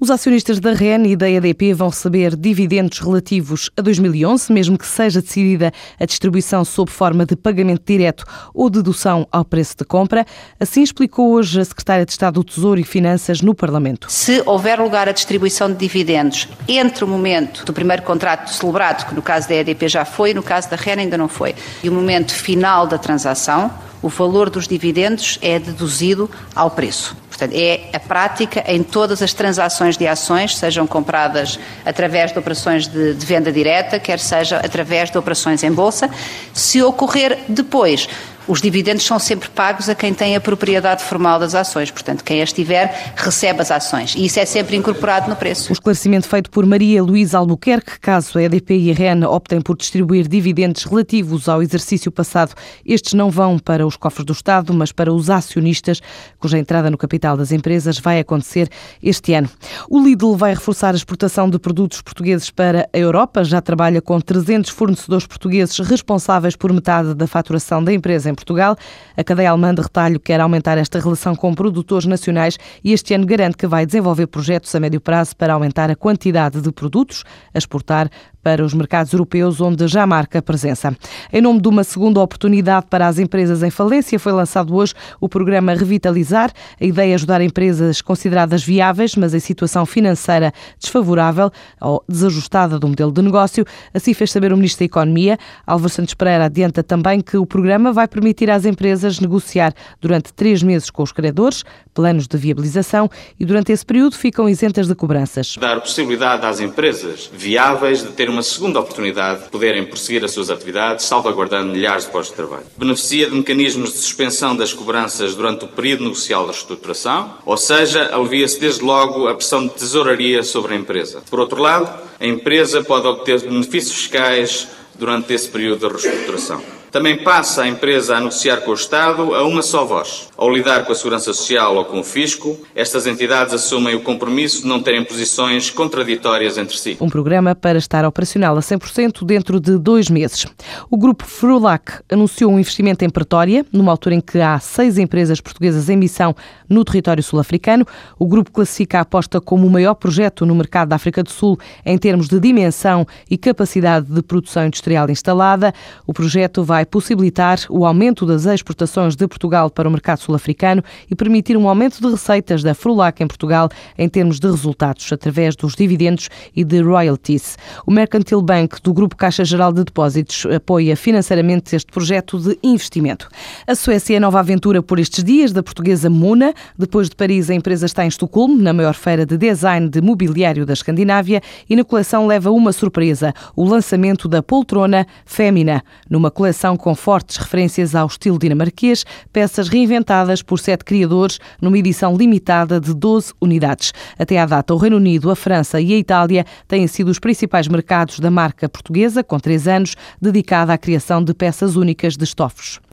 Os acionistas da REN e da EDP vão receber dividendos relativos a 2011, mesmo que seja decidida a distribuição sob forma de pagamento direto ou dedução ao preço de compra. Assim explicou hoje a Secretária de Estado do Tesouro e Finanças no Parlamento. Se houver lugar a distribuição de dividendos entre o momento do primeiro contrato celebrado, que no caso da EDP já foi, no caso da REN ainda não foi, e o momento final da transação, o valor dos dividendos é deduzido ao preço. Portanto, é a prática em todas as transações de ações, sejam compradas através de operações de, de, venda direta, quer seja através de operações em bolsa. Se ocorrer depois os dividendos são sempre pagos a quem tem a propriedade formal das ações. Portanto, quem as tiver recebe as ações. E isso é sempre incorporado no preço. O esclarecimento feito por Maria Luísa Albuquerque, caso a EDP e a REN optem por distribuir dividendos relativos ao exercício passado, estes não vão para os cofres do Estado, mas para os acionistas, cuja entrada no capital das empresas vai acontecer este ano. O Lidl vai reforçar a exportação de produtos portugueses para a Europa. Já trabalha com 300 fornecedores portugueses responsáveis por metade da faturação da empresa em Portugal. A cadeia alemã de retalho quer aumentar esta relação com produtores nacionais e este ano garante que vai desenvolver projetos a médio prazo para aumentar a quantidade de produtos a exportar para os mercados europeus, onde já marca presença. Em nome de uma segunda oportunidade para as empresas em falência, foi lançado hoje o programa Revitalizar. A ideia é ajudar empresas consideradas viáveis, mas em situação financeira desfavorável ou desajustada do modelo de negócio. Assim fez saber o Ministro da Economia. Álvaro Santos Pereira adianta também que o programa vai permitir às empresas negociar durante três meses com os credores, planos de viabilização, e durante esse período ficam isentas de cobranças. Dar possibilidade às empresas viáveis de ter uma uma segunda oportunidade de poderem prosseguir as suas atividades, salvaguardando milhares de postos de trabalho. Beneficia de mecanismos de suspensão das cobranças durante o período negocial da reestruturação, ou seja, alivia-se desde logo a pressão de tesouraria sobre a empresa. Por outro lado, a empresa pode obter benefícios fiscais durante esse período de reestruturação. Também passa a empresa a negociar com o Estado a uma só voz. Ao lidar com a Segurança Social ou com o Fisco, estas entidades assumem o compromisso de não terem posições contraditórias entre si. Um programa para estar operacional a 100% dentro de dois meses. O grupo Frulac anunciou um investimento em Pretória, numa altura em que há seis empresas portuguesas em missão no território sul-africano. O grupo classifica a aposta como o maior projeto no mercado da África do Sul em termos de dimensão e capacidade de produção industrial instalada. O projeto vai vai possibilitar o aumento das exportações de Portugal para o mercado sul-africano e permitir um aumento de receitas da Frulac em Portugal em termos de resultados, através dos dividendos e de royalties. O Mercantil Bank do Grupo Caixa Geral de Depósitos apoia financeiramente este projeto de investimento. A Suécia é nova aventura por estes dias da portuguesa Muna. Depois de Paris, a empresa está em Estocolmo, na maior feira de design de mobiliário da Escandinávia, e na coleção leva uma surpresa: o lançamento da poltrona Fémina, numa coleção com fortes referências ao estilo dinamarquês, peças reinventadas por sete criadores numa edição limitada de 12 unidades. Até à data, o Reino Unido, a França e a Itália têm sido os principais mercados da marca portuguesa, com três anos, dedicada à criação de peças únicas de estofos.